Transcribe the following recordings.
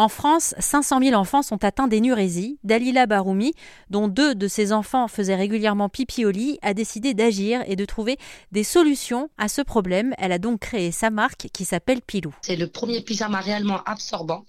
En France, 500 000 enfants sont atteints d'énurésie. Dalila Baroumi, dont deux de ses enfants faisaient régulièrement pipi au lit, a décidé d'agir et de trouver des solutions à ce problème. Elle a donc créé sa marque qui s'appelle Pilou. C'est le premier pyjama réellement absorbant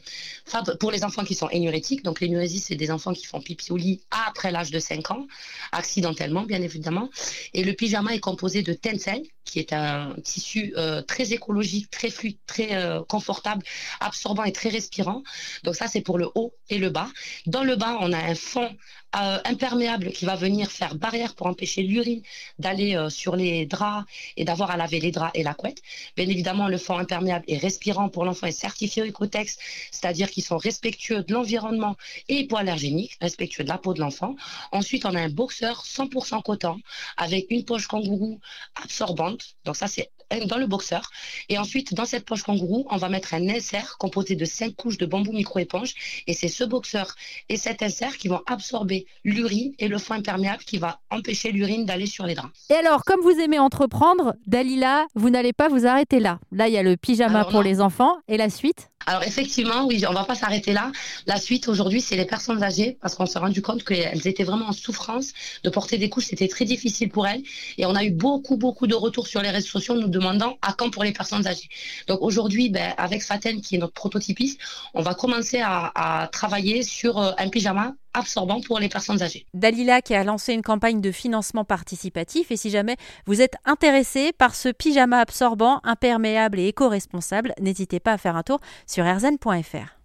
pour les enfants qui sont énurétiques. Donc l'énurésie, c'est des enfants qui font pipi au lit après l'âge de 5 ans, accidentellement bien évidemment. Et le pyjama est composé de tencel, qui est un tissu euh, très écologique, très fluide, très euh, confortable, absorbant et très respirant. Donc ça, c'est pour le haut et le bas. Dans le bas, on a un fond euh, imperméable qui va venir faire barrière pour empêcher l'urine d'aller euh, sur les draps et d'avoir à laver les draps et la couette. Bien évidemment, le fond imperméable est respirant pour l'enfant est certifié Ecotex, c'est-à-dire qu'ils sont respectueux de l'environnement et hypoallergéniques, respectueux de la peau de l'enfant. Ensuite, on a un boxeur 100% coton avec une poche kangourou absorbante. Donc ça, c'est dans le boxeur. Et ensuite, dans cette poche kangourou, on va mettre un insert composé de cinq couches de bambou micro-éponge. Et c'est ce boxeur et cet insert qui vont absorber l'urine et le fond imperméable qui va empêcher l'urine d'aller sur les draps. Et alors, comme vous aimez entreprendre, Dalila, vous n'allez pas vous arrêter là. Là, il y a le pyjama pour les enfants. Et la suite? Alors effectivement, oui, on va pas s'arrêter là. La suite aujourd'hui, c'est les personnes âgées parce qu'on s'est rendu compte qu'elles étaient vraiment en souffrance de porter des couches, c'était très difficile pour elles et on a eu beaucoup beaucoup de retours sur les réseaux sociaux nous demandant à quand pour les personnes âgées. Donc aujourd'hui, ben, avec Faten qui est notre prototypiste, on va commencer à, à travailler sur euh, un pyjama absorbant pour les personnes âgées. Dalila qui a lancé une campagne de financement participatif et si jamais vous êtes intéressé par ce pyjama absorbant, imperméable et éco-responsable, n'hésitez pas à faire un tour sur rzn.fr.